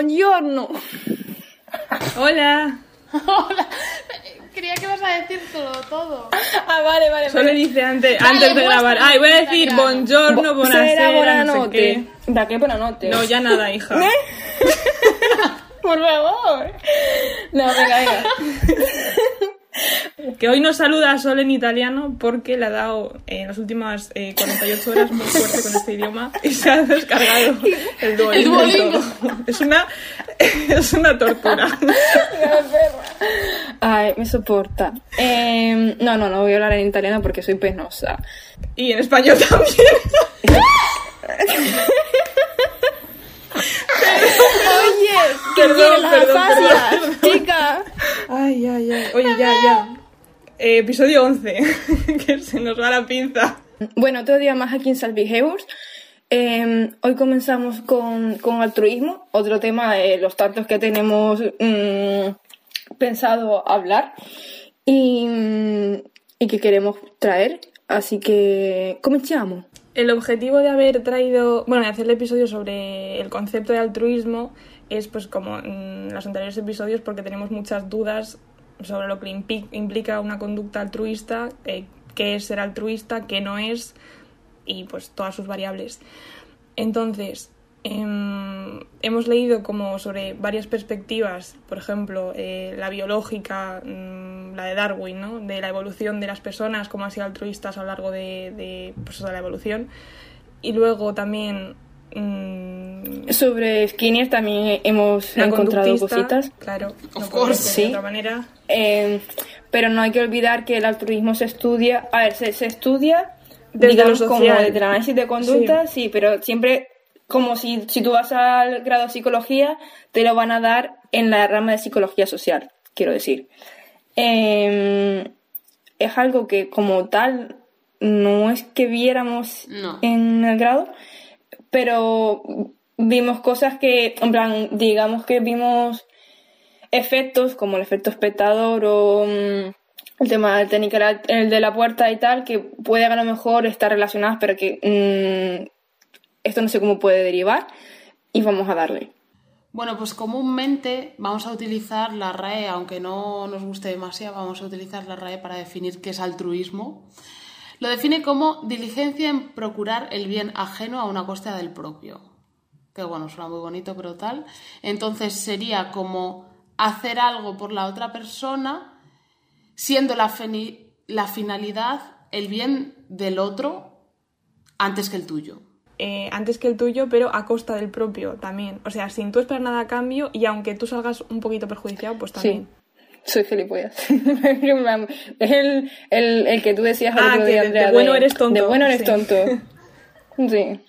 Buongiorno. Hola. Hola. Creía que ibas a decir todo, todo. Ah, vale, vale. Solo vale. dice antes, Vale, antes de grabar. Ay, voy a decir italiano. buongiorno, Sera, buonasera, no sé buonanotte. qué. ¿Para qué buonanotte? No, ya nada, hija. Por favor. No, venga, venga. Que hoy nos saluda a Sol en italiano porque le ha dado eh, en las últimas eh, 48 horas muy fuerte con este idioma y se ha descargado el Duolingo. El Duolingo. Es una, es una tortura. Ay, me soporta. Eh, no, no, no voy a hablar en italiano porque soy penosa. Y en español también. Oye, ¿qué Perdón, perdón, perdón. chica? Ay, ay, ay. Oye, ya, ya. Eh, episodio 11. que se nos va la pinza. Bueno, otro día más aquí en Behaviors. Eh, hoy comenzamos con, con altruismo, otro tema de los tantos que tenemos mm, pensado hablar y, mm, y que queremos traer. Así que comenzamos. El objetivo de haber traído, bueno, de hacer el episodio sobre el concepto de altruismo es, pues, como en los anteriores episodios, porque tenemos muchas dudas sobre lo que implica una conducta altruista, eh, qué es ser altruista, qué no es, y pues todas sus variables. Entonces, em, hemos leído como sobre varias perspectivas, por ejemplo, eh, la biológica, mm, la de Darwin, ¿no? de la evolución de las personas, cómo han sido altruistas a lo largo de, de, de la evolución. Y luego también mm, Sobre Skinner también hemos encontrado cositas. Claro, Of no course, sí. de otra manera. Eh, pero no hay que olvidar que el altruismo se estudia, a ver, se, se estudia Desde digamos lo como desde el análisis de conducta, sí. pero siempre como si, si tú vas al grado de psicología, te lo van a dar en la rama de psicología social, quiero decir. Eh, es algo que como tal no es que viéramos No. en el grado, pero vimos cosas que, en plan, digamos que vimos efectos como el efecto espectador o mm, el tema de la técnica, la- el de la puerta y tal, que pueden a lo mejor estar relacionadas, pero que mm, esto no sé cómo puede derivar y vamos a darle. Bueno, pues comúnmente vamos a utilizar la RAE, aunque no nos guste demasiado, vamos a utilizar la RAE para definir qué es altruismo. Lo define como diligencia en procurar el bien ajeno a una costa del propio. Que bueno, suena muy bonito, pero tal. Entonces sería como hacer algo por la otra persona, siendo la, la finalidad el bien del otro antes que el tuyo. eh, antes que el tuyo, pero a costa del propio también. O sea, sin tú esperar nada a cambio y aunque tú salgas un poquito perjudiciado, pues también. Soy gilipollas. es el, el, el que tú decías Ah, otro que día, de- bueno eres tonto, De bueno eres sí. tonto. Sí.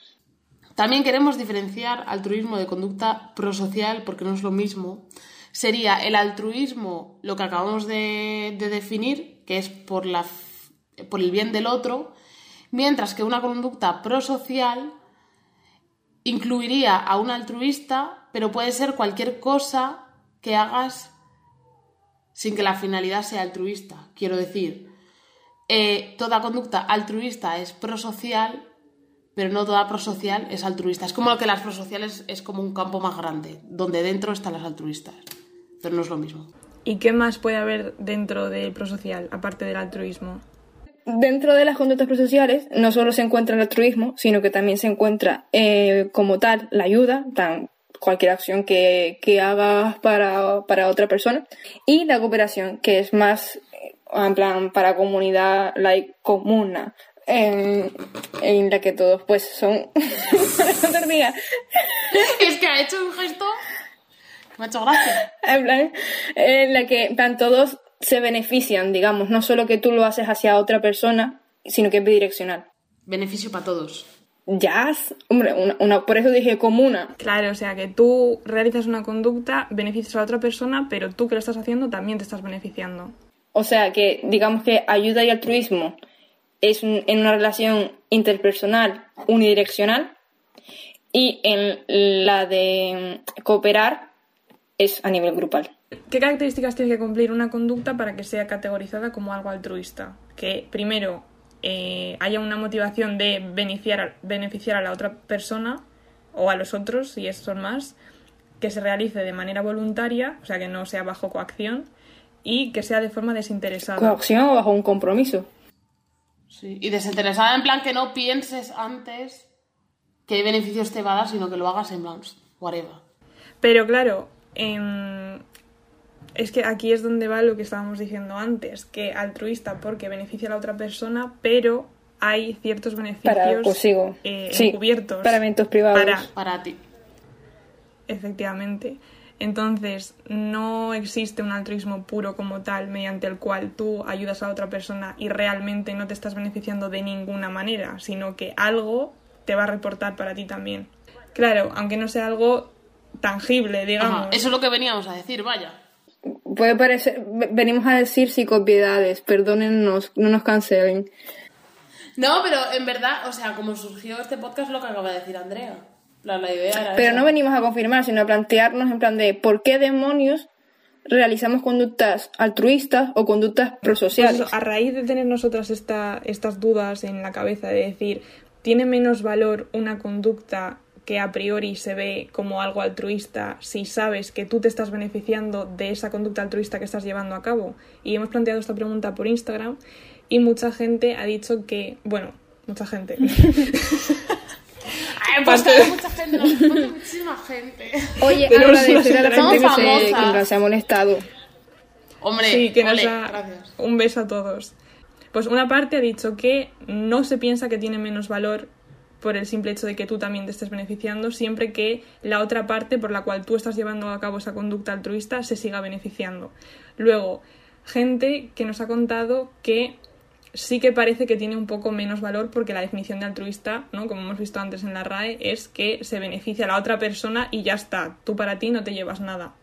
También queremos diferenciar altruismo de conducta prosocial porque no es lo mismo. Sería el altruismo, lo que acabamos de, de definir, que es por, la, por el bien del otro, mientras que una conducta prosocial incluiría a un altruista, pero puede ser cualquier cosa que hagas sin que la finalidad sea altruista. Quiero decir, eh, toda conducta altruista es prosocial, pero no toda prosocial es altruista. Es como que las prosociales es como un campo más grande, donde dentro están las altruistas, pero no es lo mismo. ¿Y qué más puede haber dentro del prosocial, aparte del altruismo? Dentro de las conductas prosociales no solo se encuentra el altruismo, sino que también se encuentra eh, como tal la ayuda, tan, cualquier acción que, que hagas para, para otra persona, y la cooperación, que es más eh, en plan para comunidad, like comuna, en, en la que todos pues son es que ha hecho un gesto me ha hecho gracia. En plan, en la que en plan, todos se benefician, digamos, no solo que tú lo haces hacia otra persona, sino que es bidireccional. Beneficio para todos. Jazz, hombre, una, una- por eso dije comuna. Claro, o sea, que tú realizas una conducta, beneficias a la otra persona, pero tú que lo estás haciendo también te estás beneficiando. O sea que, digamos que ayuda y altruismo es un- en una relación interpersonal unidireccional y en la de cooperar es a nivel grupal. ¿Qué características tiene que cumplir una conducta para que sea categorizada como algo altruista? Que primero eh, haya una motivación de beneficiar a, beneficiar a la otra persona o a los otros, si es- son más, que se realice de manera voluntaria, o sea, que no sea bajo coacción, y que sea de forma desinteresada. Coacción o bajo un compromiso. Sí, y desinteresada en plan que no pienses antes qué beneficios te va a dar, sino que lo hagas en plan, whatever. Pero claro, em, es que aquí es donde va lo que estábamos diciendo antes, que altruista porque beneficia a la otra persona, pero hay ciertos beneficios Para consigo. eh, Sí, encubiertos para eventos privados. para- Para ti. Efectivamente. Entonces, no existe un altruismo puro como tal mediante el cual tú ayudas a otra persona y realmente no te estás beneficiando de ninguna manera, sino que algo te va a reportar para ti también. Claro, aunque no sea algo tangible, digamos. Ajá, Eso es lo que veníamos a decir, vaya. Puede parecer, ve- venimos a decir psicopiedades, perdónennos, no nos cancelen. No, pero en verdad, o sea, como surgió este podcast, lo que acaba de decir Andrea. La, la idea era Pero esa. no venimos a confirmar, sino a plantearnos en plan de por qué demonios realizamos conductas altruistas o conductas Pues prosociales. eso, a raíz de tener nosotras esta- estas dudas en la cabeza de decir, ¿tiene menos valor una conducta que a priori se ve como algo altruista si sabes que tú te estás beneficiando de esa conducta altruista que estás llevando a cabo? Y hemos planteado esta pregunta por Instagram y mucha gente ha dicho que, bueno, mucha gente. Ay, pues mucha gente, nos muchísima gente. Oye, agradecer a la gente que se, que se ha molestado. Hombre, Sí, que nos ha... gracias. Un beso a todos. Pues una parte ha dicho que no se piensa que tiene menos valor por el simple hecho de que tú también te estés beneficiando, siempre que la otra parte por la cual tú estás llevando a cabo esa conducta altruista se siga beneficiando. Luego, gente que nos ha contado que sí que parece que tiene un poco menos valor porque la definición de altruista, ¿no? como hemos visto antes en la RAE, es que se beneficia a la otra persona y ya está, tú para ti no te llevas nada.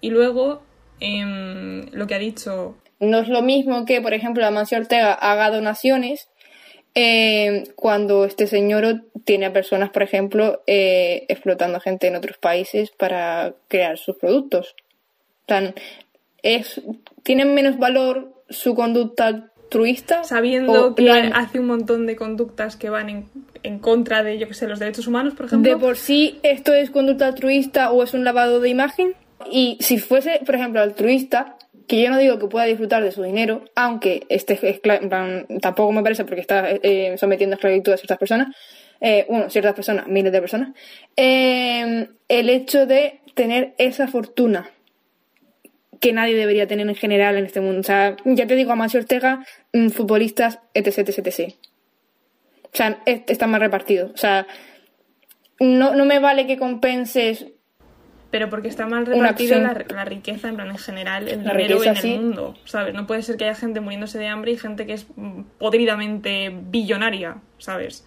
Y luego, em, lo que ha dicho No es lo mismo que, por ejemplo, Amancio Ortega haga donaciones eh, cuando este señor tiene a personas, por ejemplo, eh, explotando gente en otros países para crear sus productos. Es, ¿Tienen menos valor su conducta altruista? sabiendo o que hace un montón de conductas que van en, en contra de, yo que sé, los derechos humanos, por ejemplo. de por sí esto es conducta altruista o es un lavado de imagen. Y si fuese, por ejemplo, altruista, que yo no digo que pueda disfrutar de su dinero, aunque plan, tampoco me parece porque está eh, sometiendo a esclavitud a ciertas personas, eh, bueno, ciertas personas, miles de personas, eh, el hecho de tener esa fortuna que nadie debería tener en general en este mundo. O sea, ya te digo, Amancio Ortega, mm, futbolistas, etc, etc, etc. O sea, es- está mal repartido. O sea, no, no me vale que compenses Pero porque está mal repartida la, la riqueza, en plan, en general, el La dinero riqueza, en sí. el mundo, ¿sabes? No puede ser que haya gente muriéndose de hambre y gente que es podridamente billonaria, ¿sabes?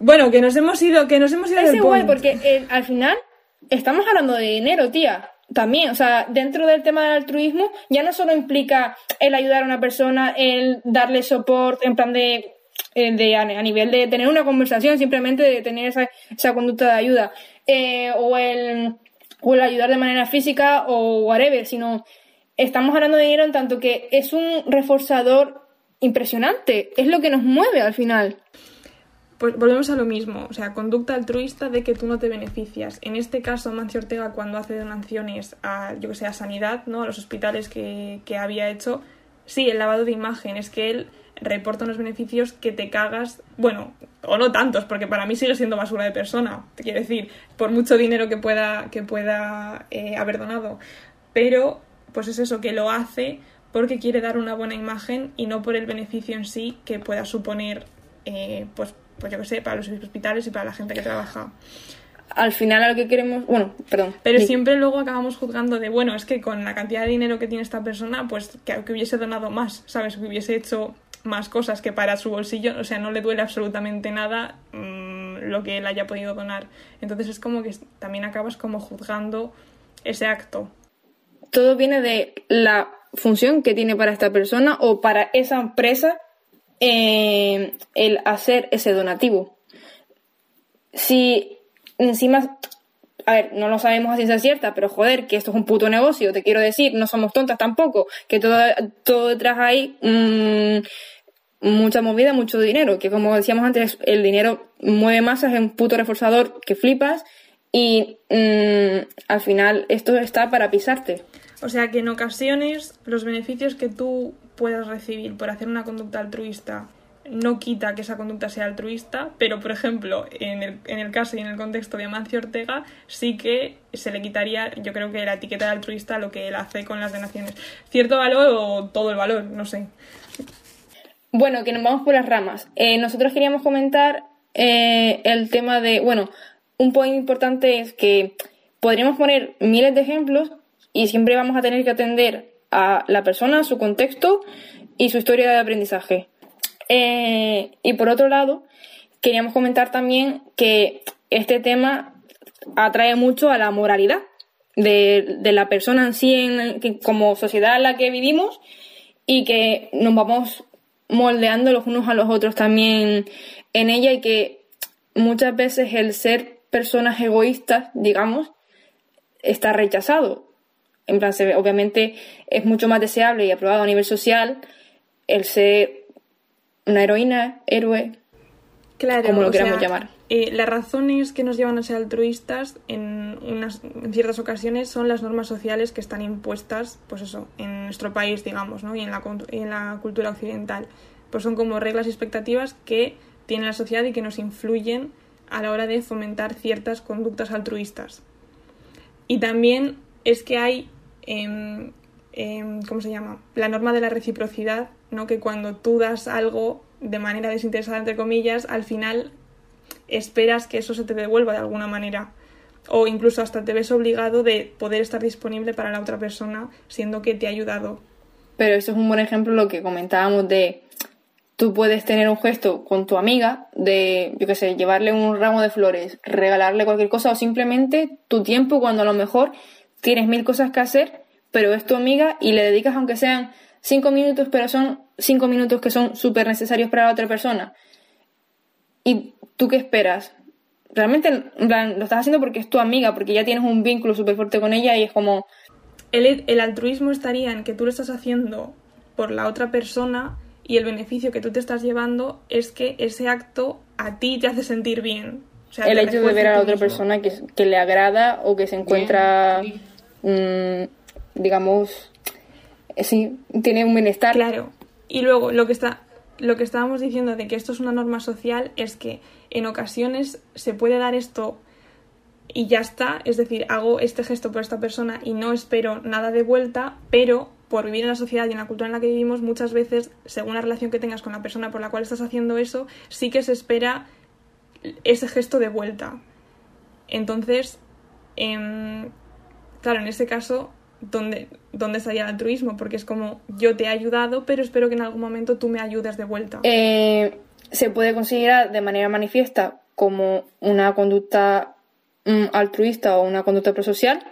Bueno, que nos hemos ido, que nos hemos ido Es del igual, point. porque eh, al final estamos hablando de dinero, tía. También, o sea, dentro del tema del altruismo, ya no solo implica el ayudar a una persona, el darle soporte, en plan de, eh, de a, a nivel de tener una conversación, simplemente de tener esa, esa conducta de ayuda, eh, o, el, o el ayudar de manera física o whatever, sino estamos hablando de dinero en tanto que es un reforzador impresionante, es lo que nos mueve al final. Pues volvemos a lo mismo, o sea, conducta altruista de que tú no te beneficias. En este caso, Mancio Ortega, cuando hace donaciones a, yo que sé, a sanidad, ¿no? A los hospitales que, que había hecho, sí, el lavado de imagen, es que él reporta unos beneficios que te cagas, bueno, o no tantos, porque para mí sigue siendo basura de persona, te quiero decir, por mucho dinero que pueda, que pueda eh, haber donado. Pero, pues es eso, que lo hace porque quiere dar una buena imagen y no por el beneficio en sí que pueda suponer, eh, pues, pues yo que sé, para los hospitales y para la gente que trabaja. Al final a lo que queremos, bueno, perdón. Pero siempre luego acabamos juzgando de, bueno, es que con la cantidad de dinero que tiene esta persona, pues que, que hubiese donado más, ¿sabes? Que hubiese hecho más cosas que para su bolsillo, o sea, no le duele absolutamente nada mm, lo que él haya podido donar. Entonces es como que también acabas como juzgando ese acto. todo viene de la función que tiene para esta persona o para esa empresa eh, el hacer ese donativo. Si encima, a ver, no lo sabemos a ciencia cierta, pero joder, que esto es un puto negocio, te quiero decir, no somos tontas tampoco, que todo, todo detrás hay mm, mucha movida, mucho dinero, que como decíamos antes, el dinero mueve masas, es un puto reforzador que flipas y mm, al final esto está para pisarte. O sea que en ocasiones los beneficios que tú puedas recibir por hacer una conducta altruista no quita que esa conducta sea altruista, pero por ejemplo, en el, en el caso y en el contexto de Amancio Ortega, sí que se le quitaría, yo creo que la etiqueta de altruista lo que él hace con las donaciones. ¿Cierto valor o todo el valor? No sé. Bueno, que nos vamos por las ramas. Eh, nosotros queríamos comentar eh, el tema de, bueno, un punto importante es que podríamos poner miles de ejemplos y siempre vamos a tener que atender a la persona, su contexto y su historia de aprendizaje. Eh, y por otro lado, queríamos comentar también que este tema atrae mucho a la moralidad de, la persona en sí, en, como sociedad en la que vivimos, y que nos vamos moldeando los unos a los otros también en ella y que muchas veces el ser personas egoístas, digamos, está rechazado. En plan, obviamente es mucho más deseable y aprobado a nivel social el ser una heroína, héroe, claro, como lo queramos llamar. Eh, las razones que nos llevan a ser altruistas en, unas, en ciertas ocasiones son las normas sociales que están impuestas, pues eso, en nuestro país, digamos, ¿no? y en la, en la cultura occidental. Pues son como reglas y expectativas que tiene la sociedad y que nos influyen a la hora de fomentar ciertas conductas altruistas. Y también es que hay, em, em, ¿cómo se llama? La norma de la reciprocidad, ¿no? Que cuando tú das algo de manera desinteresada, entre comillas, al final esperas que eso se te devuelva de alguna manera. O incluso hasta te ves obligado de poder estar disponible para la otra persona, siendo que te ha ayudado. Pero eso es un buen ejemplo lo que comentábamos de Tú puedes tener un gesto con tu amiga de, yo qué sé, llevarle un ramo de flores, regalarle cualquier cosa o simplemente tu tiempo cuando a lo mejor tienes mil cosas que hacer, pero es tu amiga y le dedicas aunque sean cinco minutos, pero son cinco minutos que son súper necesarios para la otra persona. ¿Y tú qué esperas? Realmente lo estás haciendo porque es tu amiga, porque ya tienes un vínculo súper fuerte con ella y es como... El, el altruismo estaría en que tú lo estás haciendo por la otra persona y el beneficio que tú te estás llevando es que ese acto a ti te hace sentir bien. el hecho de ver a la otra persona que, que, le agrada o que se encuentra, mm, digamos, eh, sí, tiene un bienestar. Claro. Y luego lo que está lo que estábamos diciendo de que esto es una norma social es que en ocasiones se puede dar esto y ya está, es decir, hago este gesto por esta persona y no espero nada de vuelta, pero por vivir en la sociedad y en la cultura en la que vivimos, muchas veces, según la relación que tengas con la persona por la cual estás haciendo eso, sí que se espera ese gesto de vuelta. Entonces, em, claro, en ese caso, ¿dónde, ¿dónde estaría el altruismo? Porque es como, yo te he ayudado, pero espero que en algún momento tú me ayudes de vuelta. Eh, se puede considerar de manera manifiesta como una conducta mm, altruista o una conducta prosocial,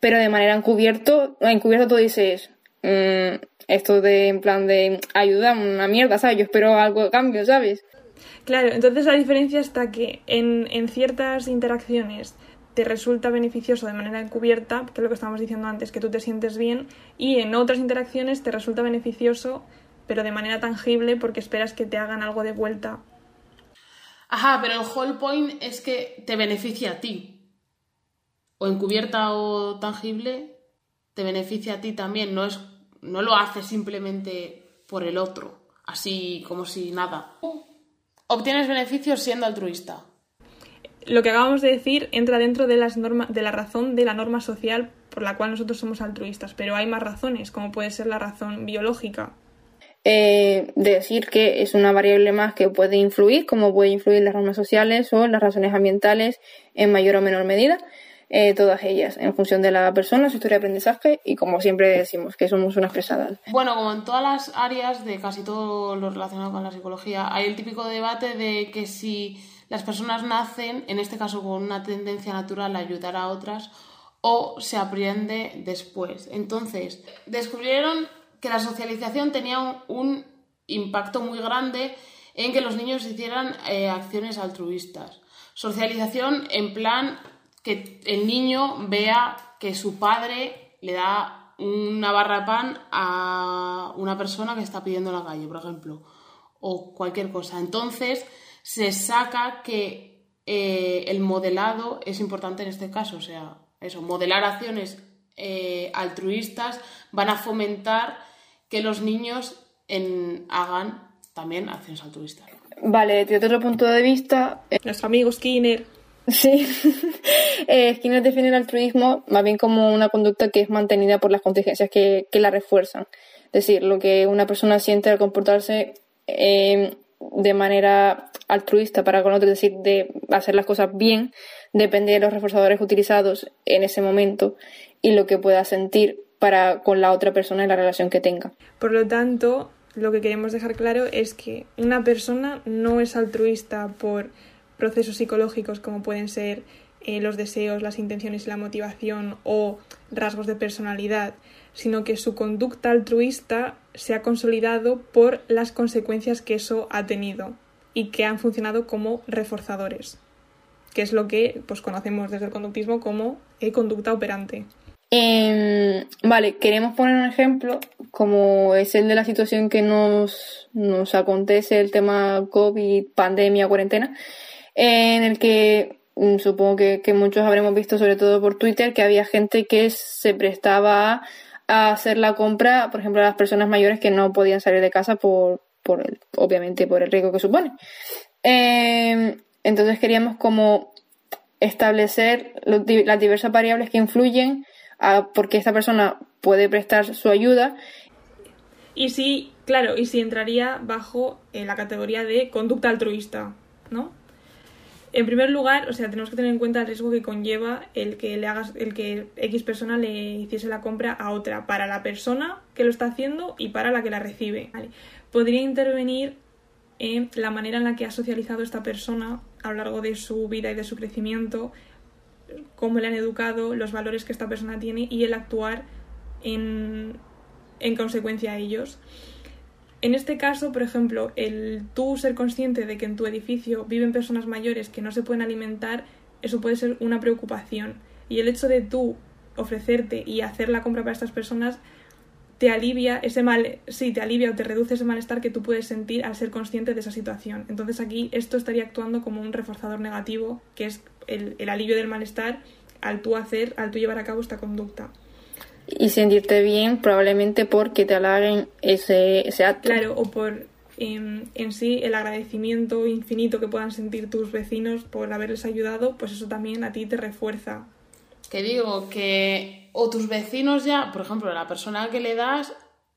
pero de manera encubierto, encubierto tú dices, Mm, esto de en plan de ayuda, una mierda, ¿sabes? Yo espero algo de cambio, ¿sabes? Claro, entonces la diferencia está que en, en ciertas interacciones te resulta beneficioso de manera encubierta, que es lo que estábamos diciendo antes, que tú te sientes bien, y en otras interacciones te resulta beneficioso, pero de manera tangible, porque esperas que te hagan algo de vuelta. Ajá, pero el whole point es que te beneficia a ti. O encubierta o tangible, te beneficia a ti también, no, es, no lo haces simplemente por el otro, así como si nada. Obtienes beneficios siendo altruista. Lo que acabamos de decir entra dentro de, las normas de la razón de la norma social por la cual nosotros somos altruistas, pero hay más razones, como puede ser la razón biológica. Eh, decir que es una variable más que puede influir, como puede influir las normas sociales o las razones ambientales en mayor o menor medida. Eh, todas ellas, en función de la persona, su historia de aprendizaje y como siempre decimos, que somos unas pesadas. Bueno, como en todas las áreas de casi todo lo relacionado con la psicología, hay el típico debate de que si las personas nacen, en este caso con una tendencia natural a ayudar a otras, o se aprende después. Entonces, descubrieron que la socialización tenía un, impacto muy grande en que los niños hicieran eh, acciones altruistas. Socialización en plan que el niño vea que su padre le da una barra de pan a una persona que está pidiendo en la calle, por ejemplo, o cualquier cosa. Entonces se saca que eh, el modelado es importante en este caso. O sea, eso, modelar acciones eh, altruistas van a fomentar que los niños hagan también acciones altruistas. Vale, desde otro punto de vista. Eh, Nuestro amigo Skinner. Sí, Skinner define el altruismo más bien como una conducta que es mantenida por las contingencias que, la refuerzan. Es decir, lo que una persona siente al comportarse de manera altruista para con otros, es decir, de hacer las cosas bien, depende de los reforzadores utilizados en ese momento y lo que pueda sentir para con la otra persona en la relación que tenga. Por lo tanto, lo que queremos dejar claro es que una persona no es altruista por procesos psicológicos como pueden ser eh, los deseos, las intenciones y la motivación o rasgos de personalidad, sino que su conducta altruista se ha consolidado por las consecuencias que eso ha tenido y que han funcionado como reforzadores, que es lo que pues, conocemos desde el conductismo como eh, conducta operante. Em, vale, queremos poner un ejemplo como es el de la situación que nos, nos acontece el tema COVID, pandemia, cuarentena, en el que mm, supongo que, que, muchos habremos visto, sobre todo por Twitter, que había gente que se prestaba a hacer la compra, por ejemplo, a las personas mayores que no podían salir de casa por, por el, obviamente por el riesgo que supone. Em, entonces queríamos como establecer las diversas variables que influyen a por qué esta persona puede prestar su ayuda. Y si, claro, y si entraría bajo eh, la categoría de conducta altruista, ¿no? En primer lugar, o sea, tenemos que tener en cuenta el riesgo que conlleva el que le hagas, el que X persona le hiciese la compra a otra, para la persona que lo está haciendo y para la que la recibe podría intervenir en la manera en la que ha socializado esta persona a lo largo de su vida y de su crecimiento, cómo le han educado, los valores que esta persona tiene y el actuar en, en consecuencia a ellos. En este caso, por ejemplo, el tú ser consciente de que en tu edificio viven personas mayores que no se pueden alimentar, eso puede ser una preocupación. Y el hecho de tú ofrecerte y hacer la compra para estas personas te alivia ese mal, sí, te alivia o te reduce ese malestar que tú puedes sentir al ser consciente de esa situación. Entonces aquí esto estaría actuando como un reforzador negativo, que es el, alivio del malestar al tú hacer, al tú llevar a cabo esta conducta. Y sentirte bien probablemente porque te halaguen ese, ese acto. Claro, o por em, en sí el agradecimiento infinito que puedan sentir tus vecinos por haberles ayudado, pues eso también a ti te refuerza que digo que o tus vecinos ya, por ejemplo, la persona que le das,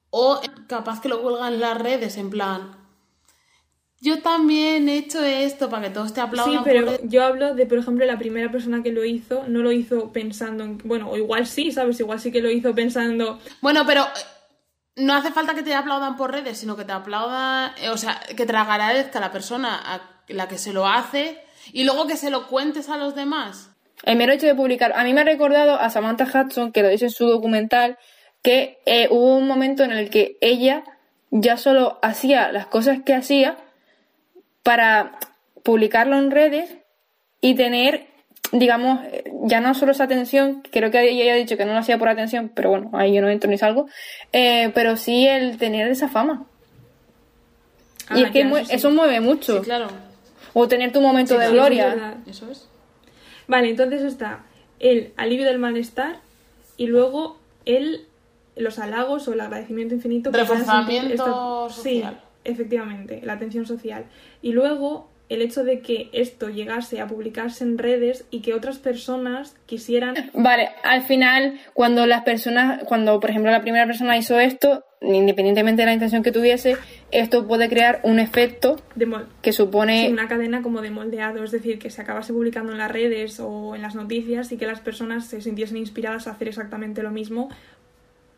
o capaz que lo cuelgan en las redes en plan, yo también he hecho esto para que todos te aplaudan. Sí, pero yo hablo de, por ejemplo, la primera persona que lo hizo, no lo hizo pensando en, bueno, o igual sí, ¿sabes? Igual sí que lo hizo pensando... Bueno, pero eh, no hace falta que te aplaudan por redes, sino que te aplaudan, eh, o sea, que te agradezca la persona a la que se lo hace y luego que se lo cuentes a los demás. El mero hecho de publicar. A mí me ha recordado a Samantha Hudson, que lo dice en su documental, que eh, hubo un momento en el que ella ya solo hacía las cosas que hacía para publicarlo en redes y tener, digamos, ya no solo esa atención, creo que ella ha dicho que no lo hacía por atención, pero bueno, ahí yo no entro ni salgo, eh, pero sí el tener esa fama. y ah, es que eso, mueve mucho. claro. O tener tu momento de gloria. Eso es. Vale, entonces está el alivio del malestar y luego el los halagos o el agradecimiento infinito. Reforzamiento social. Sí, efectivamente, la atención social. Y luego el hecho de que esto llegase a publicarse en redes y que otras personas quisieran... Vale, al final, cuando las personas, cuando por ejemplo la primera persona hizo esto, independientemente de la intención que tuviese, esto puede crear un efecto de que supone... una cadena como de moldeado, es decir, que se acabase publicando en las redes o en las noticias y que las personas se sintiesen inspiradas a hacer exactamente lo mismo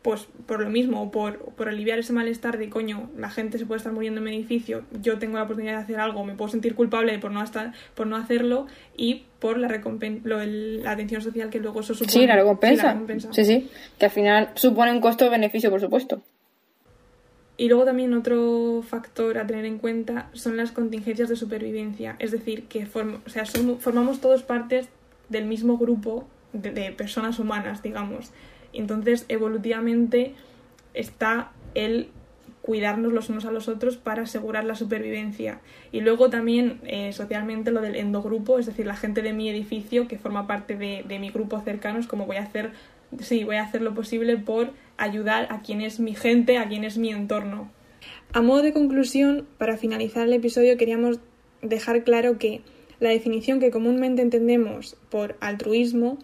pues por lo mismo, por, por aliviar ese malestar de coño, la gente se puede estar muriendo en mi edificio, yo tengo la oportunidad de hacer algo, me puedo sentir culpable por no estar, por no hacerlo y por la la atención social que luego eso supone. Sí, la recompensa. Sí, sí, que al final supone un costo-beneficio, por supuesto. Y luego también otro factor a tener en cuenta son las contingencias de supervivencia, es decir, que o sea, formamos todos partes del mismo grupo de personas humanas, digamos. Entonces, evolutivamente está el cuidarnos los unos a los otros para asegurar la supervivencia. Y luego también eh, socialmente lo del endogrupo, es decir, la gente de mi edificio que forma parte de, de mi grupo cercano, es como voy a hacer, sí, voy a hacer lo posible por ayudar a quien es mi gente, a quien es mi entorno. A modo de conclusión, para finalizar el episodio queríamos dejar claro que la definición que comúnmente entendemos por altruismo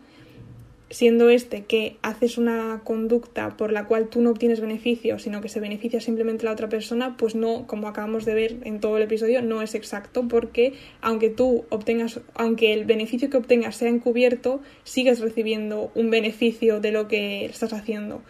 siendo este que haces una conducta por la cual tú no obtienes beneficio, sino que se beneficia simplemente la otra persona, pues no, como acabamos de ver en todo el episodio, no es exacto, porque aunque tú obtengas, aunque el beneficio que obtengas sea encubierto, sigues recibiendo un beneficio de lo que estás haciendo.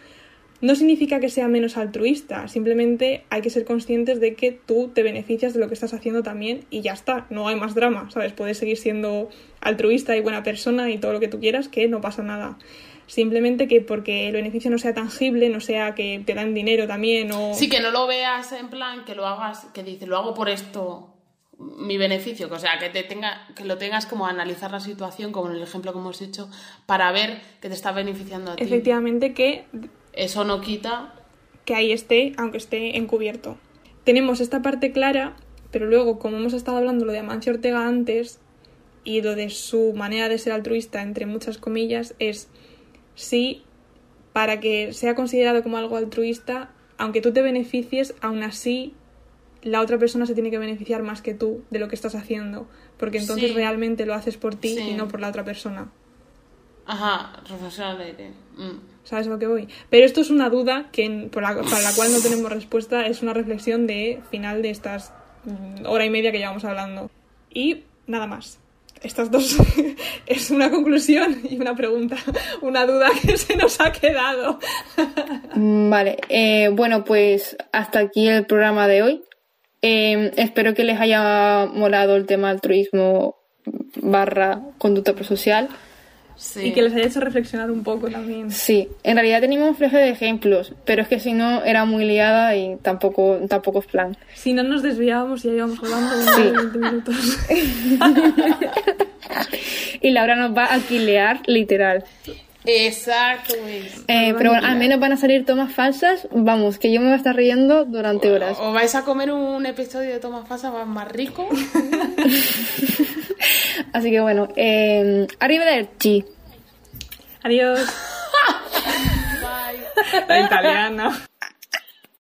No significa que sea menos altruista, simplemente hay que ser conscientes de que tú te beneficias de lo que estás haciendo también y ya está, no hay más drama, ¿sabes? Puedes seguir siendo altruista y buena persona y todo lo que tú quieras, que no pasa nada. Simplemente que porque el beneficio no sea tangible, no sea que te dan dinero también o... Sí, que no lo veas en plan que lo hagas, que dices, lo hago por esto, mi beneficio, o sea, que te tenga, que lo tengas como analizar la situación, como en el ejemplo que hemos hecho, para ver que te está beneficiando a ti. Efectivamente que eso no quita que ahí esté, aunque esté encubierto. Tenemos esta parte clara, pero luego, como hemos estado hablando lo de Amancio Ortega antes, y lo de su manera de ser altruista, entre muchas comillas, es si para que sea considerado como algo altruista, aunque tú te beneficies, aún así la otra persona se tiene que beneficiar más que tú de lo que estás haciendo, porque entonces Sí. realmente lo haces por ti Sí. y no por la otra persona. Ajá, reflexión al aire. Mm. ¿Sabes lo que voy? Pero esto es una duda que la- para la cual no tenemos respuesta, es una reflexión de final de estas mm, hora y media que llevamos hablando. Y nada más. Estas dos es una conclusión y una pregunta, una duda que se nos ha quedado. Mm, Vale, eh, bueno, pues hasta aquí el programa de hoy. Eh, espero que les haya molado el tema altruismo barra conducta prosocial. Sí. Y que les haya hecho reflexionar un poco también. Sí, en realidad teníamos un fleje de ejemplos, pero es que si no era muy liada y tampoco, tampoco es plan. Si no nos desviábamos, ya íbamos hablando Sí. 20 minutos. Y Laura nos va a quilear literal. Exacto. Eh, pero bueno, al menos van a salir tomas falsas. Vamos, que yo me voy a estar riendo durante horas. O vais a comer un episodio de Toma Fasa más, más rico. Así que bueno, eh, arrivederci. Adiós. Bye. La italiana.